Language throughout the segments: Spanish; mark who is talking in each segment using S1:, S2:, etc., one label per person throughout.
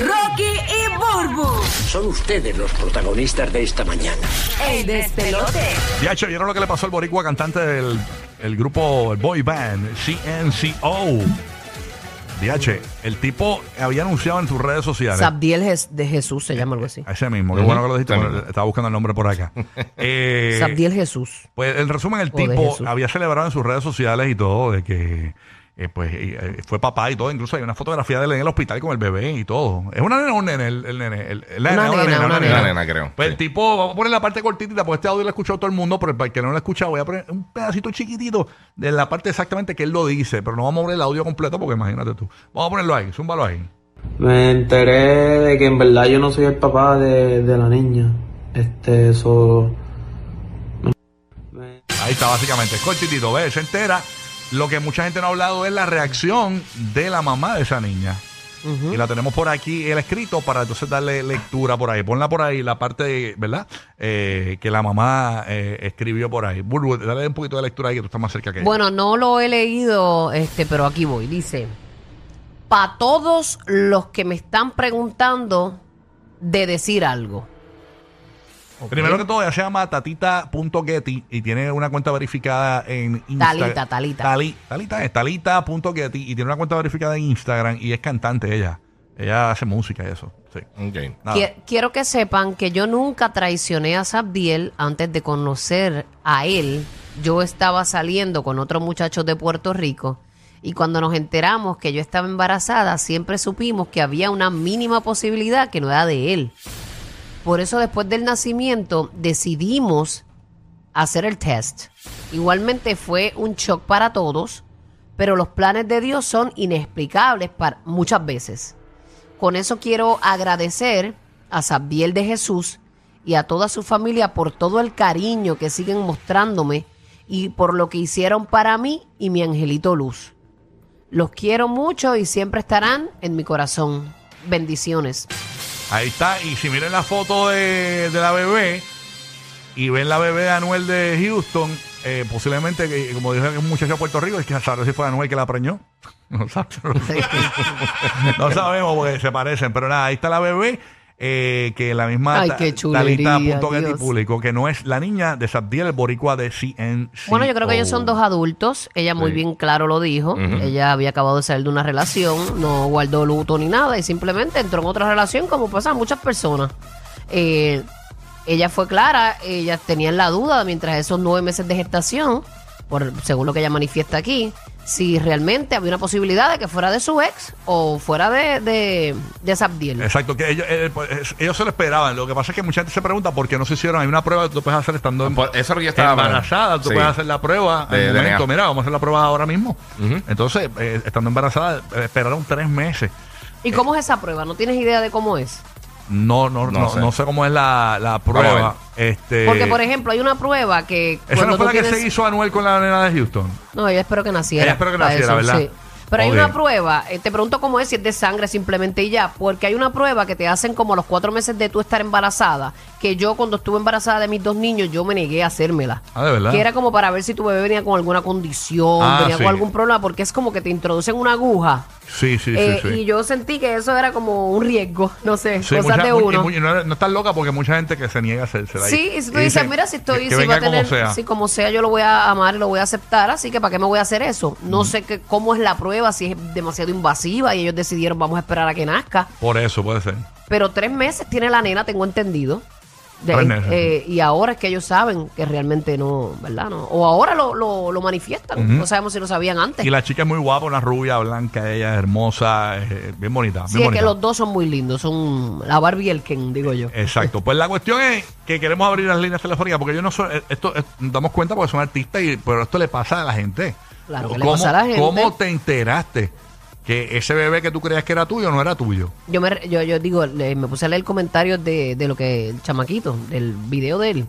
S1: Rocky y Burbu.
S2: Son ustedes los protagonistas de esta mañana.
S1: El despelote.
S3: Ya, che, ¿vieron lo que le pasó al boricua cantante del el grupo el boy band CNCO? DH, el tipo había anunciado en sus redes sociales.
S4: Sabdiel Jes- de Jesús se llama algo así.
S3: Ese mismo, qué bueno que lo dijiste,
S5: Ese
S3: porque
S5: mismo.
S3: estaba buscando el nombre por acá. Eh,
S4: Sabdiel Jesús.
S3: Pues en resumen, el
S4: O de
S3: tipo
S4: Jesús.
S3: había celebrado en sus redes sociales y todo de que eh, pues eh, fue papá y todo. Incluso hay una fotografía de él en el hospital con el bebé y todo. ¿Es una nena o un nene? El, el nene. El, el- la
S4: Una
S3: nena,
S4: nena, una
S5: Una nena, creo.
S3: Pues
S5: sí.
S3: el tipo, vamos a poner la parte cortita, porque este audio lo ha escuchado todo el mundo, pero para el que no lo ha escuchado, voy a poner un pedacito chiquitito de la parte exactamente que él lo dice, pero no vamos a poner el audio completo porque imagínate tú. Vamos a ponerlo ahí, zúmbalo ahí.
S6: Me enteré de que en verdad yo no soy el papá de, de la niña. Este, eso.
S3: Ahí está, básicamente. Es cortitito, ¿ves? Se entera. Lo que mucha gente no ha hablado es la reacción de la mamá de esa niña. Y la tenemos por aquí, el escrito, para entonces darle lectura por ahí. Ponla por ahí, la parte, ¿verdad? Eh, que la mamá eh, escribió por ahí. Bulbu, dale un poquito de lectura ahí, que tú estás más cerca que ella.
S4: Bueno, no lo he leído, este, pero aquí voy. Dice, para todos los que me están preguntando de decir algo.
S3: Primero que todo, ella se llama tatita.getty y tiene una cuenta verificada en Instagram.
S4: Talita, Talita.
S3: Tali- talita es talita.getty y tiene una cuenta verificada en Instagram y es cantante ella. Ella hace música y eso. Sí.
S5: Ok.
S3: Nada.
S4: Qui- Quiero que sepan que yo nunca traicioné a Sabdiel antes de conocer a él. Yo estaba saliendo con otros muchachos de Puerto Rico y cuando nos enteramos que yo estaba embarazada, siempre supimos que había una mínima posibilidad que no era de él. Por eso después del nacimiento decidimos hacer el test. Igualmente fue un shock para todos, pero los planes de Dios son inexplicables para muchas veces. Con eso quiero agradecer a Sabdiel de Jesús y a toda su familia por todo el cariño que siguen mostrándome y por lo que hicieron para mí y mi angelito Luz. Los quiero mucho y siempre estarán en mi corazón. Bendiciones.
S3: Ahí está. Y si miren la foto de, de la bebé y ven la bebé de Anuel de Houston, eh, posiblemente, que, como dijo un muchacho de Puerto Rico, es que saber si fue Anuel que la preñó. No, sabe- no sabemos porque se parecen. Pero nada, ahí está la bebé. Eh, que la misma
S4: Ay, qué chulería,
S3: Talita.getty publicó que no es la niña de Sabdiel, el boricua de CNC.
S4: Bueno, yo creo que ellos son dos adultos. Ella muy
S5: Sí.
S4: bien claro lo dijo. Ella había acabado de salir de una relación, no guardó luto ni nada y simplemente entró en otra relación como pasan muchas personas. Eh, ella fue clara, ella tenía la duda mientras esos nueve meses de gestación, por, según lo que ella manifiesta aquí, si realmente había una posibilidad de que fuera de su ex o fuera de, de, de Sabdiel.
S3: Exacto, que ellos, eh, pues, ellos se lo esperaban. Lo que pasa es que mucha gente se pregunta por qué no se hicieron. Hay una prueba que tú puedes hacer estando en,
S5: Por- eso estaba
S3: embarazada. Tú
S5: Sí.
S3: puedes hacer la prueba
S5: De
S3: momento. Mira, vamos a hacer la prueba ahora mismo. Entonces, eh, estando embarazada, eh, esperaron tres meses.
S4: ¿Y cómo es esa prueba? ¿No tienes idea de cómo es?
S3: No, no, no,
S5: No
S3: no
S5: sé.
S3: sé. cómo es la, la prueba. Este,
S4: Porque, por ejemplo, hay una prueba que...
S3: esa
S4: cuando
S3: no fue
S4: tú
S3: la que
S4: tienes-
S3: se hizo Anuel con la nena de Houston.
S4: No, ella espero que naciera.
S3: Ella espero que
S4: para
S3: naciera, ¿verdad?
S4: Pero hay una prueba, eh, te pregunto cómo es, si es de sangre simplemente y ya, porque hay una prueba que te hacen como a los cuatro meses de tú estar embarazada, que yo cuando estuve embarazada de mis dos niños, yo me negué a hacérmela.
S3: Ah, ¿de verdad?
S4: Que era como para ver si tu bebé venía con alguna condición,
S3: Ah,
S4: venía
S3: sí.
S4: con algún problema, porque es como que te introducen una aguja.
S3: Sí, sí,
S4: Eh,
S3: sí. sí.
S4: Y yo sentí que eso era como un riesgo, no sé,
S3: Sí,
S4: cosas
S3: mucha-
S4: de uno.
S3: no, no estás loca porque mucha gente que se niega a hacérsela.
S4: Sí, y si tú dices, mira, si estoy,
S3: que
S4: si va a tener,
S3: como sea.
S4: si como sea, yo lo voy a amar y lo voy a aceptar, así que ¿para qué me voy a hacer eso? No sé qué, cómo es la prueba, si es demasiado invasiva y ellos decidieron vamos a esperar a que nazca.
S3: Por eso puede ser.
S4: Pero tres meses tiene la nena, tengo entendido. De-
S3: Tres meses.
S4: eh, y ahora es que ellos saben que realmente no, ¿verdad? No, o ahora lo, lo, lo manifiestan. No sabemos si lo sabían antes.
S3: Y la chica es muy guapa, una rubia, blanca, ella es hermosa, eh, bien bonita.
S4: sí,
S3: bien
S4: es
S3: bonita.
S4: que los dos son muy lindos, son la Barbie y el Ken, digo yo.
S3: Exacto. Pues la cuestión es que queremos abrir las líneas telefónicas porque yo no soy, eh, esto eh, nos damos cuenta porque son artistas, y, pero esto le pasa a la gente.
S4: Claro que le
S3: ¿Cómo-
S4: pasa a la gente.
S3: ¿Cómo te enteraste que ese bebé que tú creías que era tuyo no era tuyo?
S4: Yo, me, yo, yo digo, le- me puse a leer comentarios de, de lo que el chamaquito, del video de él,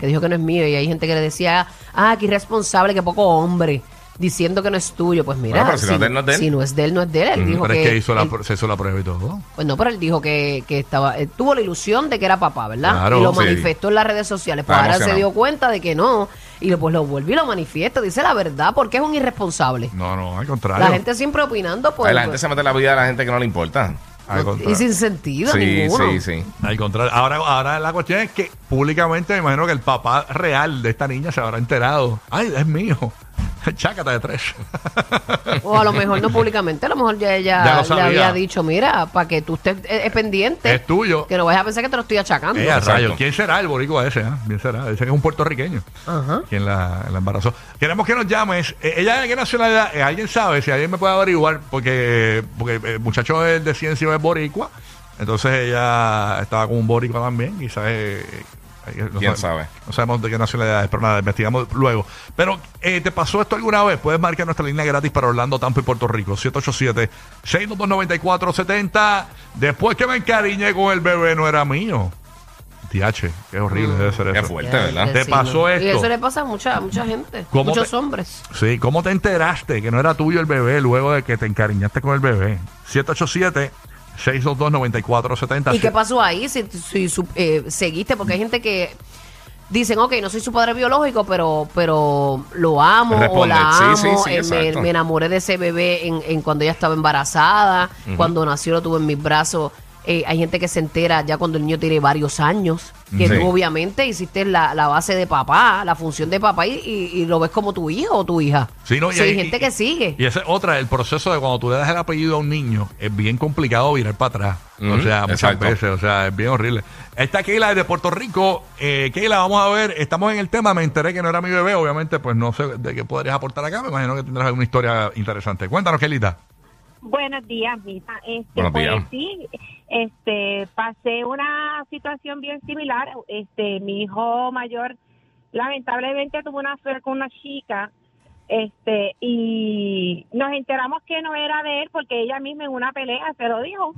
S4: que dijo que no es mío. Y hay gente que le decía, ah, qué irresponsable, qué poco hombre, diciendo que no es tuyo. Pues mira,
S5: Bueno, pero si no es de él, no es de él.
S4: si no es de él, no es de él. Él dijo
S3: pero
S4: que,
S3: es que hizo la,
S4: él-
S3: se hizo la prueba y todo.
S4: pues no, pero él dijo que, que estaba, él tuvo la ilusión de que era papá, ¿verdad?
S3: Claro,
S4: y lo
S5: sí.
S4: manifestó en las redes sociales. Pues ahora se dio cuenta de que no. Y lo- pues lo vuelve y lo manifiesta. Dice la verdad, porque es un irresponsable.
S3: No, no, al contrario.
S4: La gente siempre opinando, pues.
S5: Ay, la gente se mete en la vida de la gente que no le importa.
S4: Y sin sentido
S5: Sí,
S4: ninguno.
S5: sí, sí.
S3: Al contrario. Ahora, ahora la cuestión es que públicamente me imagino que el papá real de esta niña se habrá enterado. Ay, es mío. Chácata de tres.
S4: O a lo mejor no públicamente, a lo mejor ya ella
S3: Ya lo
S4: le
S3: sabía.
S4: había dicho, mira, para que tú estés eh, eh, pendiente.
S3: Es tuyo.
S4: Que no vayas a pensar que te lo estoy achacando.
S3: Eh, a
S5: Exacto.
S3: rayos. ¿Quién será el boricua ese? ah? ¿Quién será? Dice que es un puertorriqueño.
S4: Ajá.
S3: Quien la, la embarazó. Queremos que nos llames. Eh, ¿Ella de qué nacionalidad? Eh, ¿Alguien sabe? Si alguien me puede averiguar. Porque, porque el muchacho es de ciencia es boricua. Entonces ella estaba con un boricua también. Quizás. eh, eh, no
S5: ¿Quién
S3: sabe-
S5: sabe?
S3: No sabemos de qué nacionalidad es, pero nada, investigamos luego. Pero, eh, ¿te pasó esto alguna vez? Puedes marcar nuestra línea gratis para Orlando, Tampa y Puerto Rico. 787-622-9470. Después que me encariñé con el bebé, no era mío. TH, qué horrible debe ser
S5: Qué
S3: eso.
S5: fuerte,
S4: Ay,
S5: ¿verdad?
S3: ¿Te
S4: sí,
S3: pasó
S4: ¿no?
S3: esto?
S4: Y eso le pasa a mucha, a mucha gente.
S3: ¿Cómo
S4: Muchos
S3: te-
S4: hombres.
S3: Sí, ¿cómo te enteraste que no era tuyo el bebé luego de que te encariñaste con el bebé? 787-622-9470.
S4: ¿Y qué pasó ahí? Si, si su- eh, seguiste, porque hay gente que dicen, ok, no soy su padre biológico, pero pero lo amo o
S5: Responde,
S4: la
S5: sí,
S4: amo,
S5: sí, sí,
S4: eh, me,
S5: exacto.
S4: me enamoré de ese bebé en, en cuando ella estaba embarazada, cuando nació lo tuve en mis brazos. Eh, hay gente que se entera ya cuando el niño tiene varios años, que
S5: Sí.
S4: tú obviamente hiciste la, la base de papá, la función de papá y, y- y lo ves como tu hijo o tu hija.
S3: Sí, no, y
S4: Sí, hay
S3: hay-
S4: gente
S3: y-
S4: que sigue.
S3: Y esa es otra, el proceso de cuando tú le das el apellido a un niño, es bien complicado virar para atrás. o sea, muchas
S5: exacto.
S3: veces, o sea, es bien horrible. Esta Keila es de Puerto Rico. Eh, Keila, vamos a ver, estamos en el tema, me enteré que no era mi bebé, obviamente, pues no sé de qué podrías aportar acá, me imagino que tendrás alguna historia interesante. Cuéntanos, Keilita.
S7: Buenos días, Mita. Este,
S5: Buenos
S7: pues
S5: días.
S7: sí, este, pasé una situación bien similar. Este, mi hijo mayor lamentablemente tuvo una affair con una chica, este, y nos enteramos que no era de él porque ella misma en una pelea se lo dijo.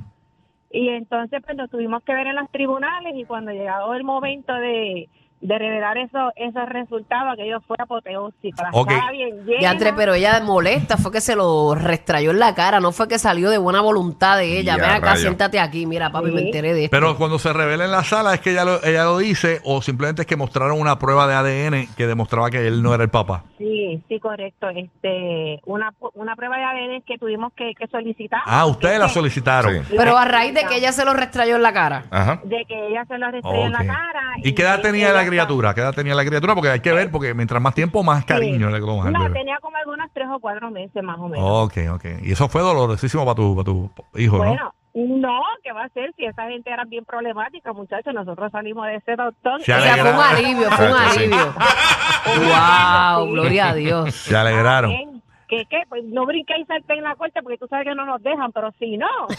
S7: Y entonces pues nos tuvimos que ver en los tribunales y cuando llegado el momento de, de revelar eso, esos resultados, aquello fue apoteósico. La
S3: Ok.
S7: estaba bien llena.
S4: Ya entre, pero ella molesta, fue que se lo restrayó en la cara, no fue que salió de buena voluntad de ella.
S5: Ya,
S4: Ven acá,
S5: rayo.
S4: siéntate aquí, mira, papi,
S7: Sí.
S4: me enteré de esto.
S3: Pero cuando se revela en la sala, ¿es que ella lo, ella lo dice o simplemente es que mostraron una prueba de ADN que demostraba que él no era el papá?
S7: Sí, sí, correcto. Este, una, una prueba de ADN que tuvimos que, que solicitar.
S3: Ah, ustedes la solicitaron.
S5: Sí.
S4: Pero a raíz de que ella se lo restrayó en la cara.
S5: Ajá.
S7: De que ella se lo restrayó en la cara.
S3: ¿Y qué edad tenía la criatura? ¿Qué edad tenía la criatura? Porque hay que ver, porque mientras más tiempo, más cariño
S7: Sí.
S3: le tomas
S7: No, tenía como algunos tres o cuatro meses más o menos.
S3: Ok, ok. Y eso fue dolorosísimo para tu, para tu hijo, ¿no?
S7: Bueno, no, ¿qué va a ser? Si esa gente era bien problemática, muchachos, nosotros salimos de ese doctor.
S3: Se
S4: O sea, fue un alivio, fue un alivio. wow, gloria a Dios.
S3: Se alegraron.
S7: Bien. ¿Qué? Pues no brinqué y salté en la corte porque tú sabes que no nos dejan, pero si no.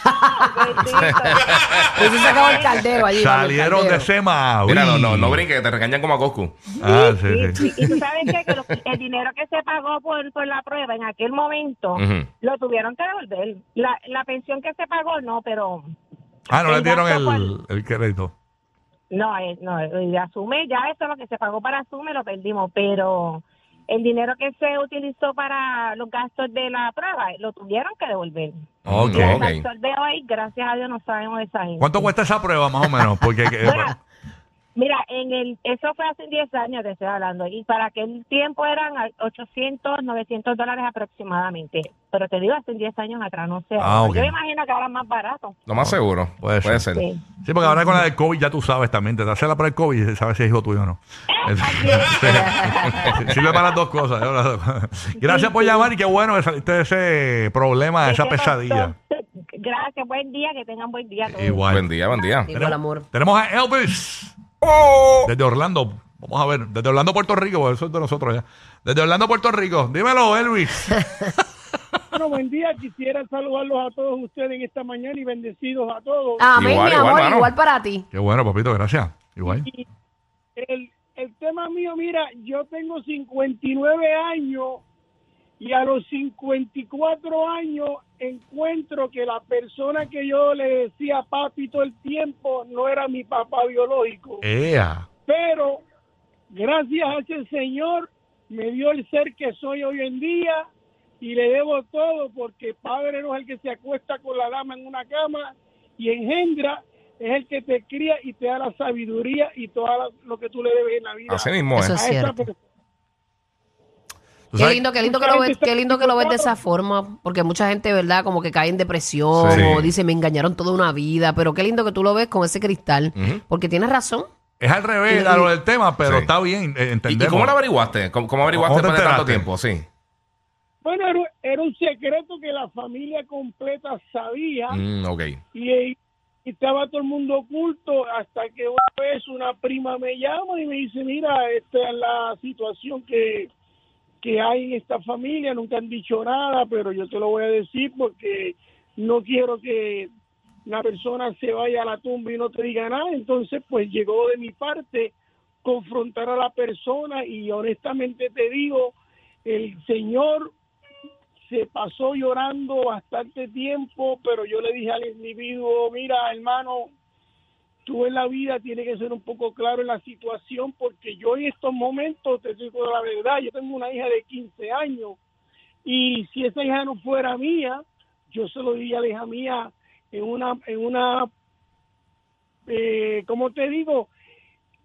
S4: Pues se sacaba el caldero allí.
S3: Salieron de. Sema.
S5: Mira, no, no, no brinque, que te regañan como a Coscu.
S3: Ah, sí,
S7: Sí,
S3: sí.
S7: sí. Y tú sabes qué? que el dinero que se pagó por, por la prueba en aquel momento lo tuvieron que devolver. La, la pensión que se pagó no, pero
S3: Ah, no le dieron el, el crédito.
S7: no, eh, no, eh, asume ya eso lo que se pagó para asume lo perdimos, pero el dinero que se utilizó para los gastos de la prueba lo tuvieron que devolver.
S3: Ok.
S7: Y
S5: Ok.
S7: el sol de hoy, gracias a Dios, no sabemos de esa gente.
S3: ¿Cuánto cuesta esa prueba, más o menos? Porque que-
S7: Bueno, Mira, en el eso fue hace 10 años te estoy hablando y para aquel tiempo eran a- 800, 900 dólares aproximadamente. Pero te digo, hace 10 años atrás, no sé.
S3: Ah.
S7: Yo me imagino que ahora es más barato.
S5: Lo más seguro.
S3: Puede
S5: Puede,
S3: ser.
S5: ser.
S7: Sí.
S3: Sí, porque ahora con la del COVID ya tú sabes también. Te das la prueba del COVID y sabes si es hijo tuyo o no. Sirve para las dos cosas. ¿eh? Las dos cosas. Gracias por llamar y qué bueno que saliste de ese problema, de esa pesadilla.
S7: Gracias, buen día, que tengan buen día. todos.
S3: Igual.
S5: Buen día, buen día.
S4: Igual amor.
S3: Tenemos a Elvis. Desde Orlando. Vamos a ver. Desde Orlando, Puerto Rico. Eso es de nosotros ya. Desde Orlando, Puerto Rico. Dímelo, Elvis.
S8: Bueno, buen día. Quisiera saludarlos a todos ustedes en esta mañana y bendecidos a todos.
S4: Amén,
S5: Igual,
S4: mi
S5: igual,
S4: amor,
S5: mano.
S4: igual para ti.
S3: Qué bueno, papito. Gracias. Igual.
S8: Y el, el tema mío, mira, yo tengo 59 años y a los 54 años encuentro que la persona que yo le decía papi todo el tiempo no era mi papá biológico.
S3: Ea.
S8: Pero gracias a ese Señor me dio el ser que soy hoy en día y le debo todo porque padre no es el que se acuesta con la dama en una cama y engendra es el que te cría y te da la sabiduría y todo lo que tú le debes en la vida.
S5: Así mismo
S4: Eso
S5: es.
S8: a esa
S4: Qué
S3: sabes-
S4: lindo, qué lindo que lo ves, qué lindo que lo ves de esa forma, porque mucha gente, ¿verdad? Como que cae en depresión
S5: Sí.
S4: o dice, me engañaron toda una vida, pero qué lindo que tú lo ves con ese cristal, porque tienes razón.
S3: Es al revés a lo del tema, pero
S5: Sí.
S3: está bien, eh,
S5: ¿Y,
S3: entendemos.
S5: y cómo lo averiguaste? ¿Cómo, cómo averiguaste
S3: ¿Cómo te
S5: después de tanto tiempo? Sí.
S8: Bueno, era, era un secreto que la familia completa sabía
S5: Mm, ok.
S8: y, y estaba todo el mundo oculto hasta que una vez una prima me llama y me dice, mira, esta es la situación que, que hay en esta familia, nunca han dicho nada, pero yo te lo voy a decir porque no quiero que la persona se vaya a la tumba y no te diga nada. Entonces, pues llegó de mi parte confrontar a la persona y honestamente te digo, el Señor se pasó llorando bastante tiempo, pero yo le dije al individuo, mira, hermano, tú en la vida tienes que ser un poco claro en la situación, porque yo en estos momentos, te digo la verdad, yo tengo una hija de 15 años, y si esa hija no fuera mía, yo se lo diría a la hija mía en una, en una, eh, ¿cómo te digo?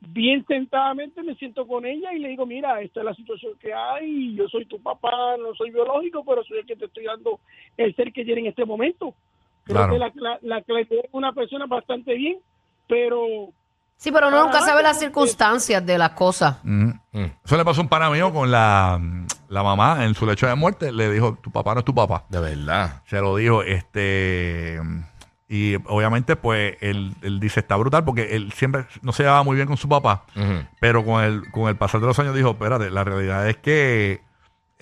S8: bien sentadamente me siento con ella y le digo, mira, esta es la situación que hay, yo soy tu papá, no soy biológico, pero soy el que te estoy dando el ser que tiene en este momento. Creo
S3: Claro.
S8: que la, la, la una persona bastante bien, pero
S4: Sí, pero uno nunca
S8: Ah,
S4: sabe las
S8: porque-
S4: circunstancias de las cosas.
S5: Mm.
S3: Eso le pasó a un pana mío con la, la mamá en su lecho de muerte. Le dijo, tu papá no es tu papá.
S5: De verdad.
S3: Se lo dijo, este... Y obviamente, pues, él, él dice, está brutal porque él siempre no se llevaba muy bien con su papá.
S5: Ujú.
S3: Pero con el, con el pasar de los años dijo, espérate, la realidad es que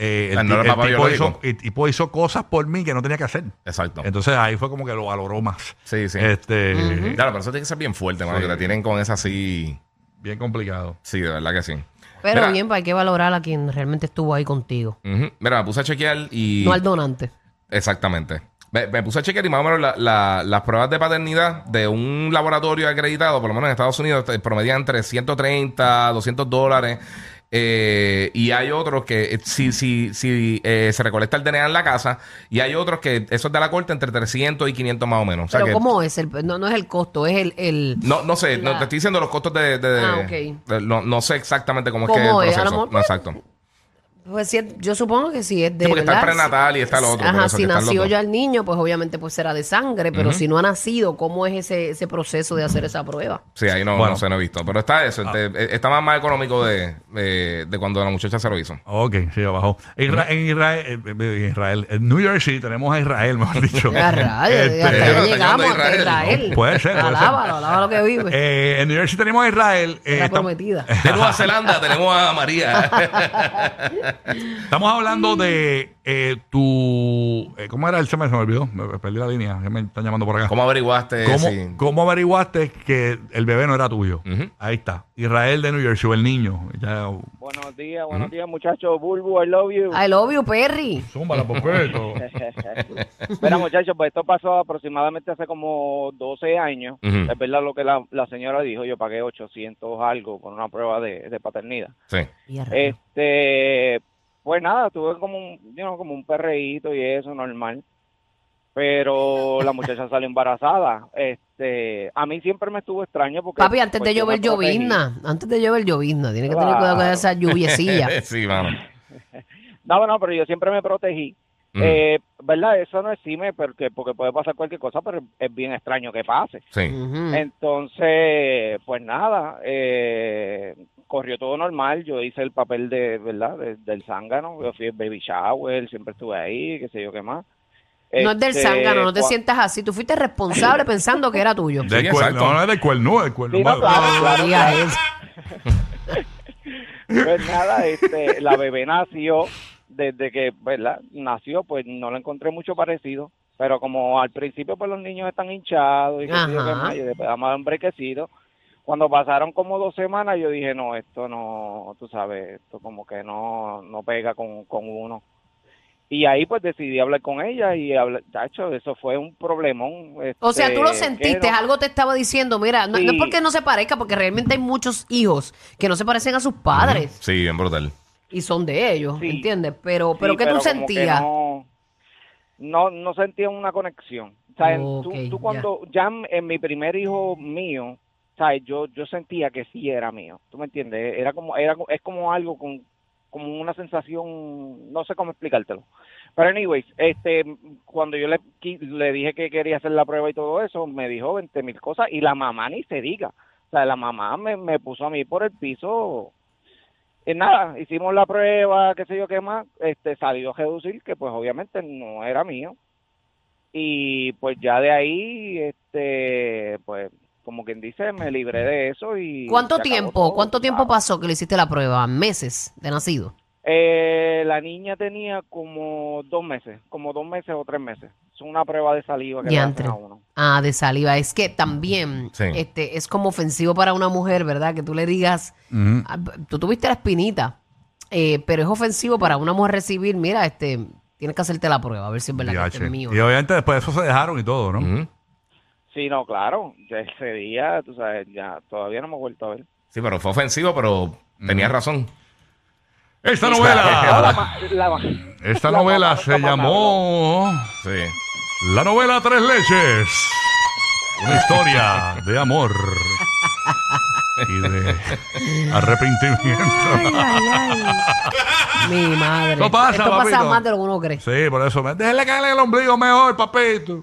S3: eh, el,
S5: no
S3: ti-
S5: era
S3: el
S5: papá
S3: tipo hizo,
S5: biológico.
S3: el tipo hizo cosas por mí que no tenía que hacer.
S5: Exacto.
S3: Entonces ahí fue como que lo valoró más.
S5: Sí, sí.
S3: Este,
S5: Claro, pero eso tiene que ser bien fuerte, mano,
S3: Sí.
S5: que te tienen con esa así.
S3: Bien complicado.
S5: Sí, de verdad que sí.
S4: Pero
S5: Mira,
S4: bien, pues hay que valorar a quien realmente estuvo ahí contigo.
S5: Mira, me puse a chequear y.
S4: no al donante.
S5: Exactamente. Me, me puse a chequear y más o menos la- la- las pruebas de paternidad de un laboratorio acreditado, por lo menos en Estados Unidos, te promedian entre 130, 200 dólares. Eh, y hay otros que, eh, si, si, si eh, se recolecta el DNA en la casa, y hay otros que eso es de la corte entre 300 y 500 más o menos. O sea
S4: Pero
S5: que-
S4: ¿cómo es? El, no, no es el costo, es el... el
S5: No, no sé, no,
S4: La-
S5: te estoy diciendo los costos de. de-
S4: Ah, ok.
S5: de- no, no sé exactamente cómo, es que es
S4: ¿Cómo
S5: el
S4: es?
S5: Proceso.
S4: mejor,
S5: No, exacto.
S4: Pues yo supongo que sí es de
S5: Sí, porque está el
S4: ¿verdad?
S5: prenatal y está el otro,
S4: Ajá,
S5: eso
S4: si nació ya el niño, pues obviamente pues será de sangre, pero si no ha nacido, ¿cómo es ese, ese proceso de hacer esa prueba?
S5: Sí, ahí no,
S3: Bueno.
S5: no se no he visto. Pero está eso. este, eh, está más, más económico de, de, de cuando la muchacha se lo hizo.
S3: Ok, sí, abajo. Isra- en Israel, eh, eh, Israel, en New Jersey tenemos a Israel, mejor dicho.
S4: Ya rayos,
S3: Este,
S4: hasta llegamos hasta
S5: Israel,
S4: Israel.
S3: ¿no? Puede ser.
S4: Alábalo, alábalo que vive.
S3: eh, en New Jersey tenemos a Israel. eh,
S4: la prometida.
S5: De Nueva Zelanda tenemos a María.
S3: estamos hablando de eh, tu. eh, ¿Cómo era el tema? Se me olvidó. Me, me perdí la línea. me están llamando por acá.
S5: ¿Cómo averiguaste?
S3: ¿Cómo,
S5: si-
S3: cómo averiguaste que el bebé no era tuyo?
S5: Ujú.
S3: Ahí está. Israel de New Jersey, o el niño. Ya,
S9: Buenos días, buenos días muchachos. Bulbu, I love you.
S4: I love you, Perry.
S3: zumba la popeto.
S9: Mira muchachos, pues esto pasó aproximadamente hace como 12 años.
S5: Ujú.
S9: Es verdad lo que la, la señora dijo, yo pagué 800 algo por una prueba de, de paternidad.
S5: Sí.
S9: Este, pues nada, tuve como un, you know, como un perreíto y eso, normal. Pero la muchacha salió embarazada. Este, a mí siempre me estuvo extraño porque...
S4: Papi, antes
S9: pues,
S4: de llover llovizna, antes de llover llovizna, tiene que tener cuidado con esa lluviecilla.
S5: sí, mano.
S9: No, no, pero yo siempre me protegí.
S5: Ujú.
S9: Eh, ¿Verdad? Eso no exime porque, porque puede pasar cualquier cosa, pero es bien extraño que pase.
S5: Sí.
S9: Entonces, pues nada, eh, corrió todo normal. Yo hice el papel de, ¿verdad? de- del zángano. Yo fui el baby shower, siempre estuve ahí, qué sé yo qué más.
S4: No es del
S9: Este,
S4: zángano, no te sientas así. Tú fuiste responsable pensando que era tuyo.
S3: Del
S5: Sí,
S3: cuerno,
S5: exacto.
S3: no es del cuerno, del cuerno.
S9: Sí, no, claro, claro. Pues nada, este, la bebé nació, desde que, ¿verdad? Nació, pues no la encontré mucho parecido. Pero como al principio, pues los niños están hinchados y qué sé yo qué
S4: Ajá.
S9: más, y después vamos a un brequecito. Cuando pasaron como dos semanas, yo dije, no, esto no, tú sabes, esto como que no, no pega con, con uno. Y ahí pues decidí hablar con ella y hablar, hecho, eso fue un problemón.
S4: O sea, tú lo
S9: este,
S4: sentiste,
S9: no-
S4: algo te estaba diciendo, mira, no, no es
S9: Sí.
S4: porque no se parezca, porque realmente hay muchos hijos que no se parecen a sus padres
S5: Sí, bien brutal.
S4: y son de ellos,
S9: Sí.
S4: ¿entiendes? Pero,
S9: Sí,
S4: pero ¿qué tú
S9: como que
S4: sentías?
S9: No, no, no sentía una conexión. O sea, en-
S4: Ok,
S9: tú, tú cuando, ya en mi primer hijo mío, Yo, yo sentía que sí era mío. ¿Tú me entiendes? Era como, era, es como algo con, como una sensación, no sé cómo explicártelo. Pero anyways, este, cuando yo le, le dije que quería hacer la prueba y todo eso, me dijo 20 mil cosas y la mamá ni se diga. O sea, la mamá me, me puso a mí por el piso. Y nada, hicimos la prueba, qué sé yo qué más, este, salió a reducir que pues obviamente no era mío. Y pues ya de ahí, este, pues como quien dice, me libré de eso y...
S4: ¿Cuánto tiempo?
S9: todo,
S4: ¿Cuánto tiempo
S9: claro.
S4: pasó que le hiciste la prueba? ¿Meses de nacido?
S9: Eh, la niña tenía como dos meses, como dos meses o tres meses. Es una prueba de saliva que le hacen a uno.
S4: Ah, de saliva. Es que también
S5: Sí.
S4: este, es como ofensivo para una mujer, ¿verdad? Que tú le digas, ah, tú tuviste la espinita, eh, pero es ofensivo para una mujer recibir, mira, este, tienes que hacerte la prueba, a ver si es verdad que este es mío.
S3: Y obviamente después de eso se dejaron y todo, ¿no?
S5: Ujú.
S9: Sí, no, claro. Ya ese día, tú sabes, ya todavía no me he vuelto a ver.
S5: Sí, pero fue ofensivo, pero tenía razón.
S3: Esta
S9: La,
S3: novela,
S9: la
S3: esta
S9: la
S3: novela se llamó
S5: Sí.
S3: La novela Tres Leches. Una historia de amor y de arrepentimiento.
S4: Ay, ay, ay. Mi madre.
S3: Esto pasa,
S4: Esto pasa más de lo que uno cree.
S3: Sí, por eso. Déjale caerle el ombligo mejor, papito.